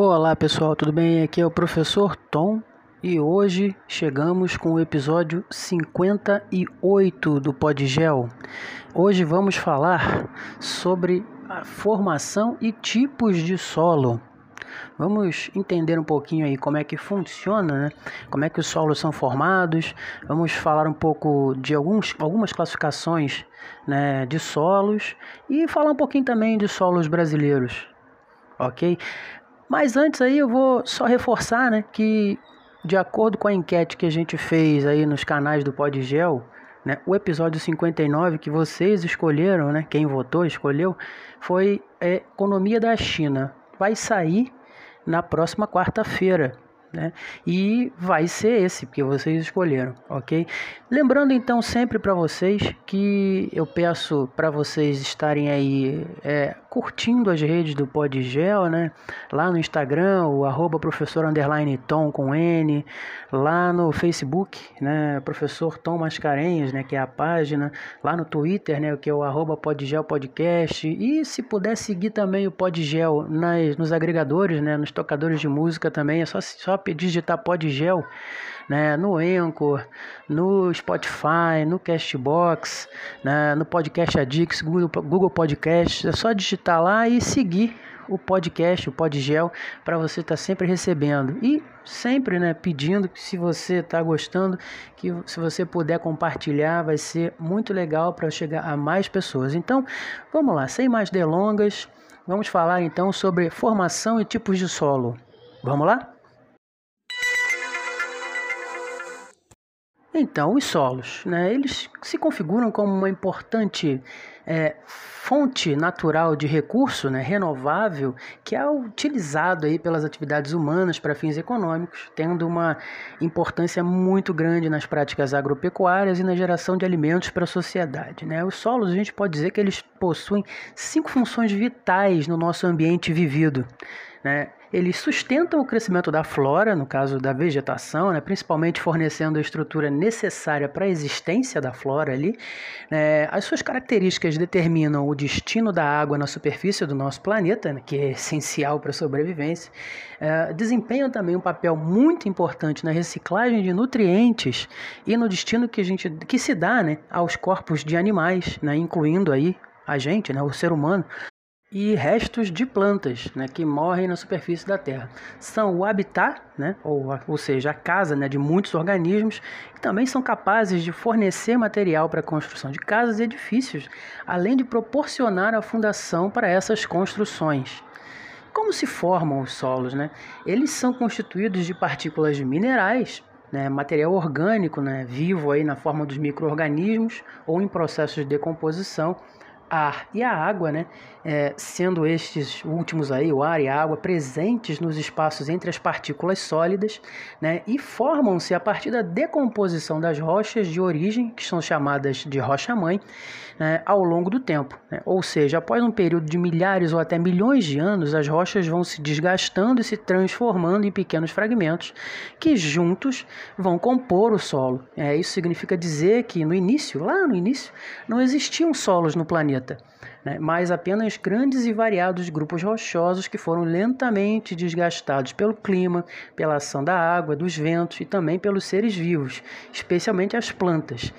Olá pessoal, tudo bem? Aqui é o professor Tom e hoje chegamos com o episódio 58 do Podgel. Hoje vamos falar sobre a formação e tipos de solo. Vamos entender um pouquinho aí como é que funciona, né? como é que os solos são formados. Vamos falar um pouco de alguns, algumas classificações né, de solos e falar um pouquinho também de solos brasileiros, ok? Mas antes aí eu vou só reforçar, né, que de acordo com a enquete que a gente fez aí nos canais do Podgel, né, o episódio 59 que vocês escolheram, né, quem votou escolheu, foi é, Economia da China. Vai sair na próxima quarta-feira né? E vai ser esse porque vocês escolheram, ok? Lembrando então sempre para vocês que eu peço para vocês estarem aí é, curtindo as redes do Podgel, né? Lá no Instagram, o arroba professor underline Tom com N, lá no Facebook, né? Professor Tom Mascarenhas, né? Que é a página, lá no Twitter, né? Que é o arroba Podgel Podcast e se puder seguir também o Podgel nas, nos agregadores, né? Nos tocadores de música também, é só, só digitar Podgel, né, no Anchor, no Spotify, no Castbox, né, no Podcast Addicts, Google, Google Podcast, é só digitar lá e seguir o podcast, o Podgel, para você estar tá sempre recebendo. E sempre né, pedindo que se você está gostando, que se você puder compartilhar, vai ser muito legal para chegar a mais pessoas. Então, vamos lá, sem mais delongas, vamos falar então sobre formação e tipos de solo. Vamos lá? Então, os solos, né, eles se configuram como uma importante é, fonte natural de recurso né, renovável que é utilizado aí pelas atividades humanas para fins econômicos, tendo uma importância muito grande nas práticas agropecuárias e na geração de alimentos para a sociedade. Né? Os solos, a gente pode dizer que eles possuem cinco funções vitais no nosso ambiente vivido. Né? Eles sustentam o crescimento da flora, no caso da vegetação, né, principalmente fornecendo a estrutura necessária para a existência da flora ali. É, as suas características determinam o destino da água na superfície do nosso planeta, né, que é essencial para a sobrevivência. É, desempenham também um papel muito importante na reciclagem de nutrientes e no destino que, a gente, que se dá né, aos corpos de animais, né, incluindo aí a gente, né, o ser humano, e restos de plantas né, que morrem na superfície da Terra. São o habitat, né, ou, ou seja, a casa né, de muitos organismos, e também são capazes de fornecer material para a construção de casas e edifícios, além de proporcionar a fundação para essas construções. Como se formam os solos? Né? Eles são constituídos de partículas de minerais, né, material orgânico né, vivo aí na forma dos micro-organismos ou em processos de decomposição ar e a água, né, é, sendo estes últimos aí, o ar e a água, presentes nos espaços entre as partículas sólidas, né, e formam-se a partir da decomposição das rochas de origem, que são chamadas de rocha-mãe, né, ao longo do tempo. Né? Ou seja, após um período de milhares ou até milhões de anos, as rochas vão se desgastando e se transformando em pequenos fragmentos que juntos vão compor o solo. É, isso significa dizer que no início, lá no início, não existiam solos no planeta planeta, né, mas apenas grandes e variados grupos rochosos que foram lentamente desgastados pelo clima, pela ação da água, dos ventos e também pelos seres vivos, especialmente as plantas.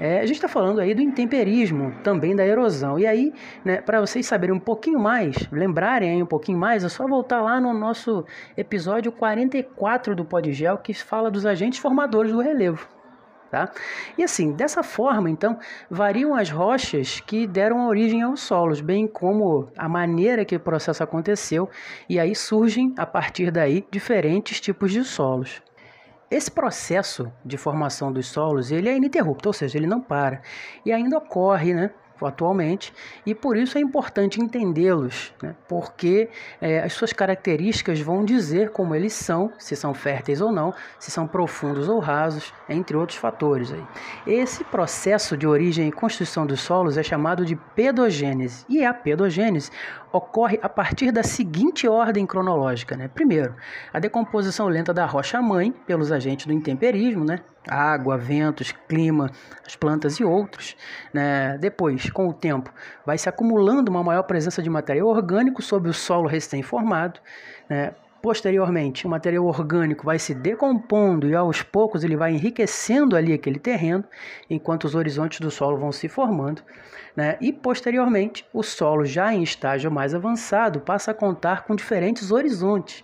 É, a gente está falando aí do intemperismo, também da erosão. E aí, né, para vocês saberem um pouquinho mais, lembrarem um pouquinho mais, é só voltar lá no nosso episódio 44 do Podgel, que fala dos agentes formadores do relevo. Tá? E assim, dessa forma, então, variam as rochas que deram origem aos solos, bem como a maneira que o processo aconteceu, e aí surgem, a partir daí, diferentes tipos de solos. Esse processo de formação dos solos ele é ininterrupto, ou seja, ele não para. E ainda ocorre né, atualmente, e por isso é importante entendê-los, né? porque é, as suas características vão dizer como eles são, se são férteis ou não, se são profundos ou rasos, entre outros fatores. Aí. Esse processo de origem e construção dos solos é chamado de pedogênese, e a pedogênese ocorre a partir da seguinte ordem cronológica. Né? Primeiro, a decomposição lenta da rocha-mãe pelos agentes do intemperismo, né? Água, ventos, clima, as plantas e outros. Né? Depois, com o tempo, vai se acumulando uma maior presença de material orgânico sobre o solo recém-formado. Né? Posteriormente, o material orgânico vai se decompondo e aos poucos ele vai enriquecendo ali aquele terreno, enquanto os horizontes do solo vão se formando. Né? E posteriormente, o solo já em estágio mais avançado passa a contar com diferentes horizontes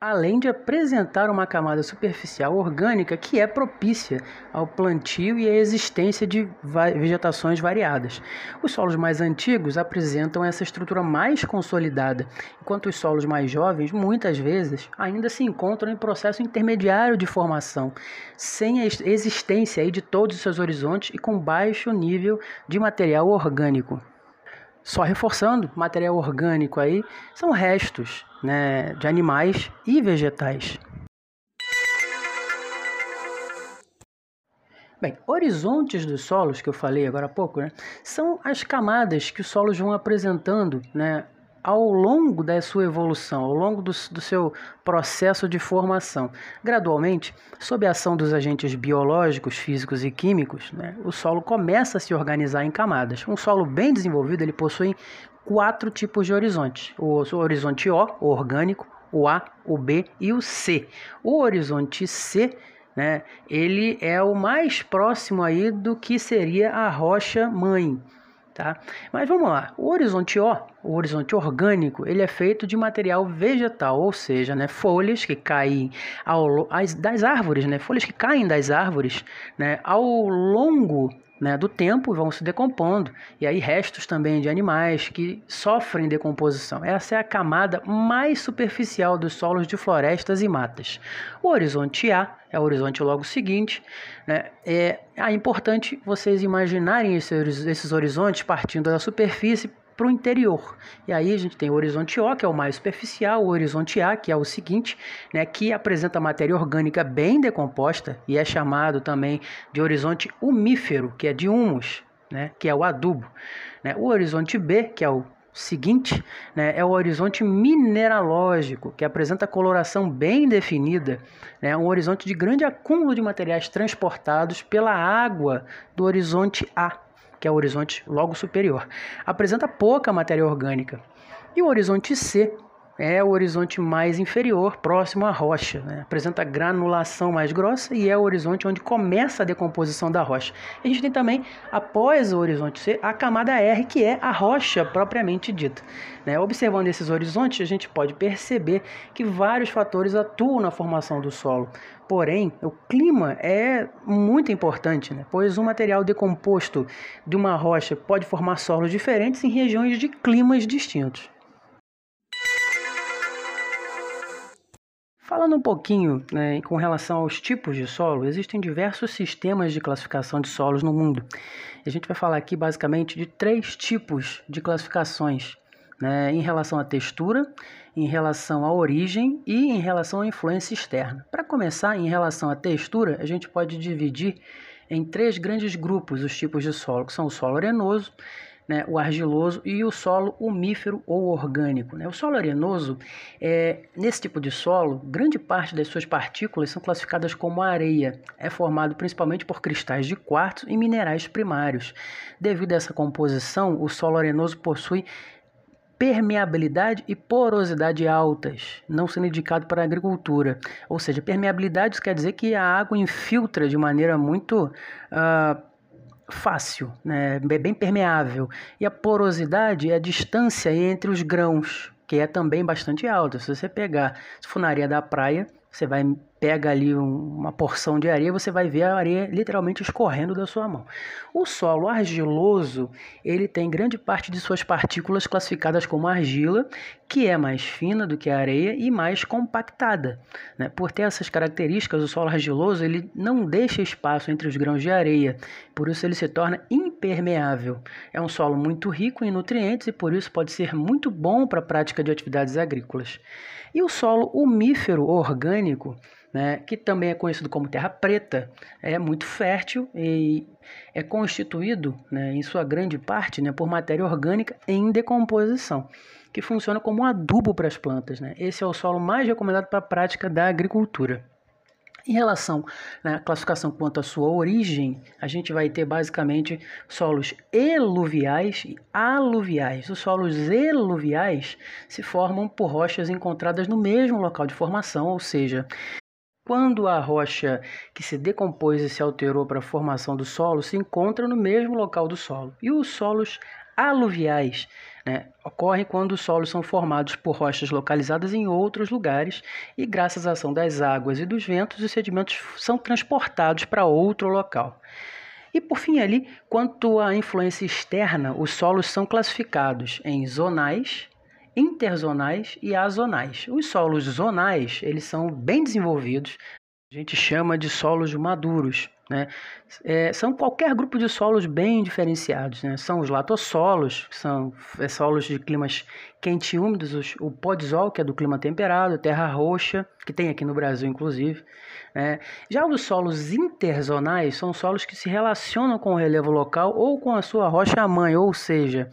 além de apresentar uma camada superficial orgânica que é propícia ao plantio e à existência de vegetações variadas. Os solos mais antigos apresentam essa estrutura mais consolidada, enquanto os solos mais jovens, muitas vezes, ainda se encontram em processo intermediário de formação, sem a existência de todos os seus horizontes e com baixo nível de material orgânico. Só reforçando, material orgânico aí são restos né, de animais e vegetais. Bem, horizontes dos solos, que eu falei agora há pouco, né, são as camadas que os solos vão apresentando né, ao longo da sua evolução, ao longo do, do, seu processo de formação. Gradualmente, sob a ação dos agentes biológicos, físicos e químicos, né, o solo começa a se organizar em camadas. Um solo bem desenvolvido ele possui quatro tipos de horizontes: o horizonte O, o orgânico, o A, o B e o C. O horizonte C né, ele é o mais próximo aí do que seria a rocha mãe. Tá? Mas vamos lá, o horizonte O, o horizonte orgânico, ele é feito de material vegetal, ou seja, né, folhas que caem ao, as, das árvores, né, folhas que caem das árvores né, ao longo né, do tempo vão se decompondo e aí restos também de animais que sofrem decomposição. Essa é a camada mais superficial dos solos de florestas e matas. O horizonte A é o horizonte logo seguinte. Né, é, é importante vocês imaginarem esses, esses horizontes partindo da superfície para o interior. E aí a gente tem o horizonte O, que é o mais superficial, o horizonte A, que é o seguinte, né, que apresenta matéria orgânica bem decomposta e é chamado também de horizonte umífero, que é de humus, né, que é o adubo. Né? O horizonte B, que é o seguinte, né, é o horizonte mineralógico, que apresenta coloração bem definida, né, um horizonte de grande acúmulo de materiais transportados pela água do horizonte A que é o horizonte logo superior. Apresenta pouca matéria orgânica. E o horizonte C é o horizonte mais inferior, próximo à rocha. Né? Apresenta granulação mais grossa e é o horizonte onde começa a decomposição da rocha. a gente tem também, após o horizonte C, a camada R, que é a rocha propriamente dita. Né? Observando esses horizontes, a gente pode perceber que vários fatores atuam na formação do solo. Porém, o clima é muito importante, né? pois um material decomposto de uma rocha pode formar solos diferentes em regiões de climas distintos. Falando um pouquinho né, com relação aos tipos de solo, existem diversos sistemas de classificação de solos no mundo. A gente vai falar aqui basicamente de três tipos de classificações né, em relação à textura, em relação à origem e em relação à influência externa. Para começar, em relação à textura, a gente pode dividir em três grandes grupos os tipos de solo, que são o solo arenoso, né, o argiloso e o solo umífero ou orgânico. Né? O solo arenoso, é, nesse tipo de solo, grande parte das suas partículas são classificadas como areia. É formado principalmente por cristais de quartzo e minerais primários. Devido a essa composição, o solo arenoso possui permeabilidade e porosidade altas, não sendo indicado para a agricultura. Ou seja, permeabilidade quer dizer que a água infiltra de maneira muito uh, fácil, né? é bem permeável. E a porosidade é a distância entre os grãos, que é também bastante alta. Se você pegar, se for na areia da praia, você vai pega ali um, uma porção de areia, você vai ver a areia literalmente escorrendo da sua mão. O solo argiloso, ele tem grande parte de suas partículas classificadas como argila, que é mais fina do que a areia e mais compactada. Né? Por ter essas características, o solo argiloso ele não deixa espaço entre os grãos de areia, por isso ele se torna impermeável. É um solo muito rico em nutrientes e por isso pode ser muito bom para a prática de atividades agrícolas. E o solo umífero orgânico né, que também é conhecido como terra preta, é muito fértil e é constituído, né, em sua grande parte, né, por matéria orgânica em decomposição, que funciona como um adubo para as plantas. Né? Esse é o solo mais recomendado para a prática da agricultura. Em relação à né, classificação quanto à sua origem, a gente vai ter basicamente solos eluviais e aluviais. Os solos eluviais se formam por rochas encontradas no mesmo local de formação, ou seja, quando a rocha que se decompôs e se alterou para a formação do solo se encontra no mesmo local do solo. E os solos aluviais né, ocorrem quando os solos são formados por rochas localizadas em outros lugares e, graças à ação das águas e dos ventos, os sedimentos são transportados para outro local. E por fim ali, quanto à influência externa, os solos são classificados em zonais, interzonais e azonais. Os solos zonais, eles são bem desenvolvidos, a gente chama de solos maduros. Né? É, são qualquer grupo de solos bem diferenciados. Né? São os latossolos, que são é, solos de climas quentes e úmidos, os, o podzol, que é do clima temperado, terra roxa, que tem aqui no Brasil, inclusive. Né? Já os solos interzonais são solos que se relacionam com o relevo local ou com a sua rocha-mãe, ou seja,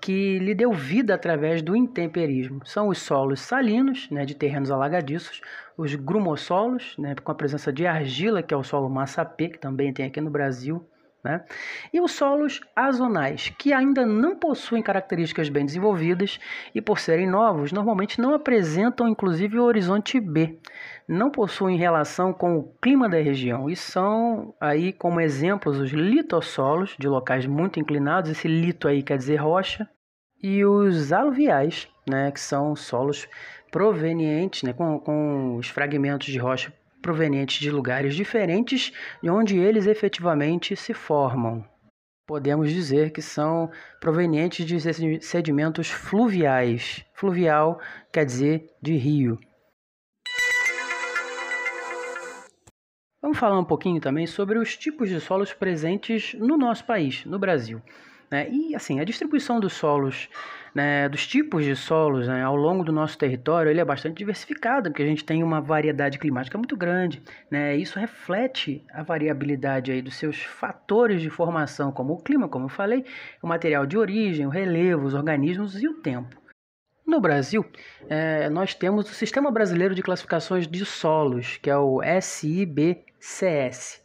que lhe deu vida através do intemperismo. São os solos salinos, né, de terrenos alagadiços, os grumossolos, né, com a presença de argila, que é o solo massapê, que também tem aqui no Brasil, né? E os solos azonais, que ainda não possuem características bem desenvolvidas e, por serem novos, normalmente não apresentam inclusive o horizonte B, não possuem relação com o clima da região e são aí como exemplos os litossolos de locais muito inclinados, esse lito aí quer dizer rocha, e os aluviais, né, que são solos provenientes, né, com, com os fragmentos de rocha provenientes de lugares diferentes de onde eles efetivamente se formam. Podemos dizer que são provenientes de sedimentos fluviais. Fluvial quer dizer de rio. Vamos falar um pouquinho também sobre os tipos de solos presentes no nosso país, no Brasil. Né? E assim, a distribuição dos solos, né, dos tipos de solos né, ao longo do nosso território, ele é bastante diversificado, porque a gente tem uma variedade climática muito grande. Né? Isso reflete a variabilidade aí dos seus fatores de formação, como o clima, como eu falei, o material de origem, o relevo, os organismos e o tempo. No Brasil, é, nós temos o Sistema Brasileiro de Classificações de Solos, que é o SIBCS,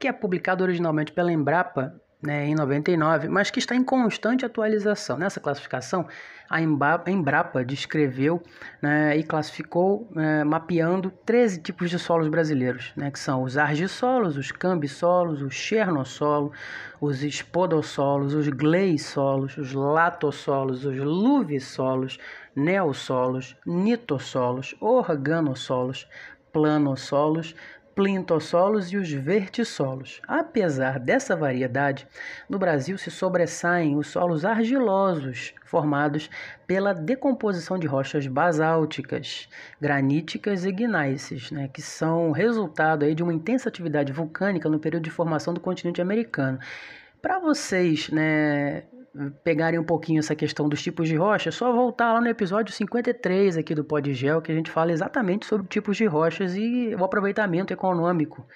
que é publicado originalmente pela Embrapa né, em 99, mas que está em constante atualização. Nessa classificação, a Embrapa descreveu né, e classificou, né, mapeando 13 tipos de solos brasileiros, né, que são os argissolos, os cambissolos, os chernossolos, os espodossolos, os gleissolos, os latossolos, os luvissolos, neossolos, nitossolos, organossolos, planossolos, plintossolos e os vertissolos. Apesar dessa variedade, no Brasil se sobressaem os solos argilosos, formados pela decomposição de rochas basálticas, graníticas e gnáceas, né, que são resultado aí de uma intensa atividade vulcânica no período de formação do continente americano. Para vocês né, pegarem um pouquinho essa questão dos tipos de rocha, é só voltar lá no episódio 53 aqui do Podgel, que a gente fala exatamente sobre tipos de rochas e o aproveitamento econômico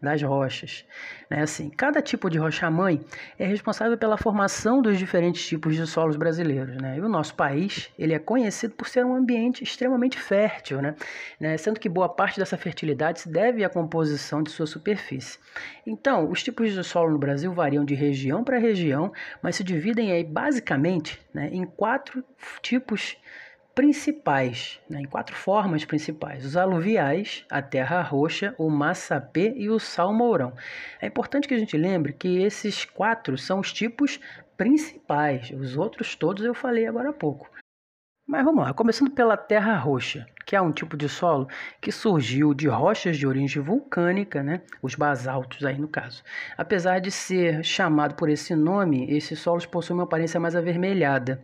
das rochas. Né? Assim, cada tipo de rocha-mãe é responsável pela formação dos diferentes tipos de solos brasileiros. Né? E o nosso país ele é conhecido por ser um ambiente extremamente fértil, né? né? sendo que boa parte dessa fertilidade se deve à composição de sua superfície. Então, os tipos de solo no Brasil variam de região para região, mas se dividem aí basicamente né, em quatro tipos principais, né, em quatro formas principais: os aluviais, a terra roxa, o massapê e o salmourão. É importante que a gente lembre que esses quatro são os tipos principais, os outros todos eu falei agora há pouco. Mas vamos lá, começando pela terra roxa, que é um tipo de solo que surgiu de rochas de origem vulcânica, né? os basaltos aí no caso. Apesar de ser chamado por esse nome, esses solos possuem uma aparência mais avermelhada.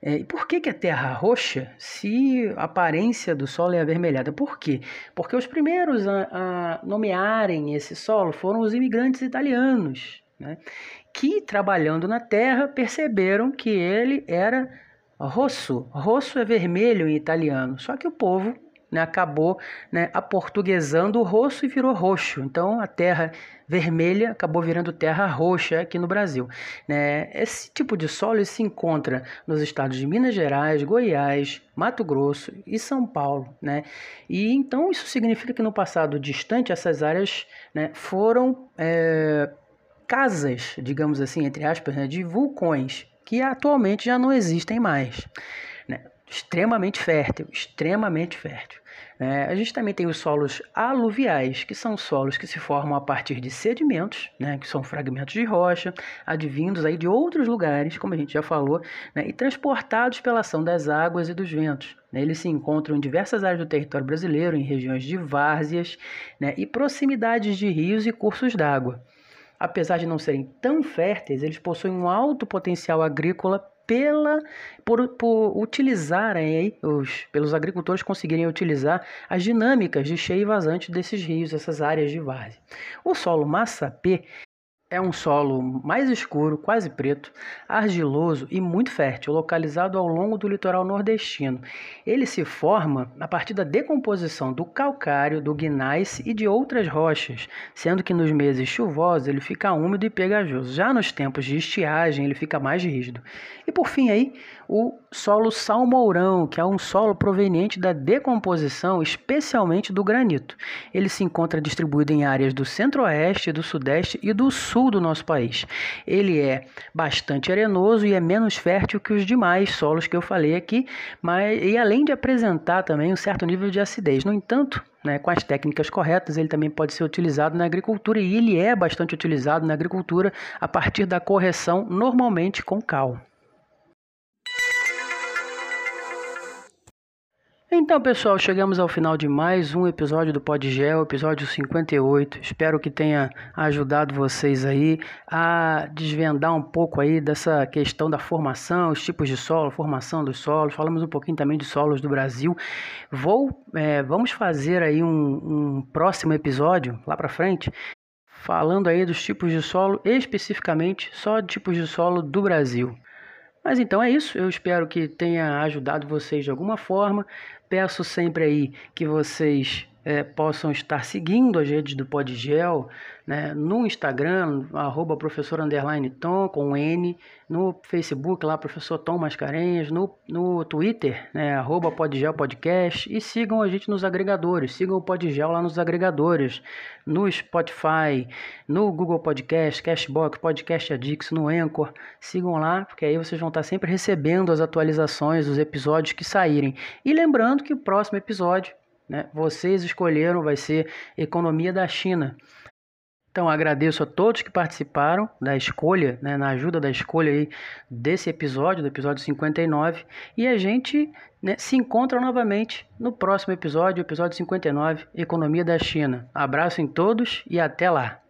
É, e por que, que é terra roxa se a aparência do solo é avermelhada? Por quê? Porque os primeiros a, a nomearem esse solo foram os imigrantes italianos, né? que trabalhando na terra perceberam que ele era rosso. Rosso é vermelho em italiano, só que o povo né, acabou né, aportuguesando o rosso e virou roxo. Então a terra vermelha acabou virando terra roxa aqui no Brasil. Né? Esse tipo de solo se encontra nos estados de Minas Gerais, Goiás, Mato Grosso e São Paulo. Né? E então isso significa que no passado distante essas áreas né, foram é, casas, digamos assim, entre aspas, né, de vulcões que atualmente já não existem mais. Extremamente fértil, extremamente fértil. Né? A gente também tem os solos aluviais, que são solos que se formam a partir de sedimentos, né? que são fragmentos de rocha, advindos aí de outros lugares, como a gente já falou, né? e transportados pela ação das águas e dos ventos. Né? Eles se encontram em diversas áreas do território brasileiro, em regiões de várzeas né? e proximidades de rios e cursos d'água apesar de não serem tão férteis, eles possuem um alto potencial agrícola pela por, por utilizarem os pelos agricultores conseguirem utilizar as dinâmicas de cheio e vazante desses rios, essas áreas de várzea. O solo massapê é um solo mais escuro, quase preto, argiloso e muito fértil, localizado ao longo do litoral nordestino. Ele se forma a partir da decomposição do calcário, do gneiss e de outras rochas, sendo que nos meses chuvosos ele fica úmido e pegajoso. Já nos tempos de estiagem ele fica mais rígido. E por fim aí, o solo salmourão, que é um solo proveniente da decomposição, especialmente do granito. Ele se encontra distribuído em áreas do centro-oeste, do sudeste e do sul do nosso país. Ele é bastante arenoso e é menos fértil que os demais solos que eu falei aqui, mas e além de apresentar também um certo nível de acidez. No entanto, né, com as técnicas corretas, ele também pode ser utilizado na agricultura e ele é bastante utilizado na agricultura a partir da correção normalmente com cal. Então, pessoal, chegamos ao final de mais um episódio do Podgel, episódio 58. Espero que tenha ajudado vocês aí a desvendar um pouco aí dessa questão da formação, os tipos de solo, formação dos solos. Falamos um pouquinho também de solos do Brasil. Vou, é, vamos fazer aí um, um próximo episódio lá para frente, falando aí dos tipos de solo, especificamente só de tipos de solo do Brasil. Mas então é isso, eu espero que tenha ajudado vocês de alguma forma. Peço sempre aí que vocês é, possam estar seguindo as redes do Podgel, né, no Instagram, arroba professor Tom, com N, no Facebook lá, professor Tom Mascarenhas, no, no Twitter, né, arroba Podgel Podcast, e sigam a gente nos agregadores, sigam o Podgel lá nos agregadores, no Spotify, no Google Podcast, Cashbox, Podcast Addicts, no Anchor, sigam lá, porque aí vocês vão estar sempre recebendo as atualizações dos episódios que saírem. E lembrando que o próximo episódio né, vocês escolheram, vai ser Economia da China. Então agradeço a todos que participaram da escolha, né, na ajuda da escolha aí desse episódio, do episódio 59, e a gente né, se encontra novamente no próximo episódio, episódio 59, Economia da China. Abraço em todos e até lá!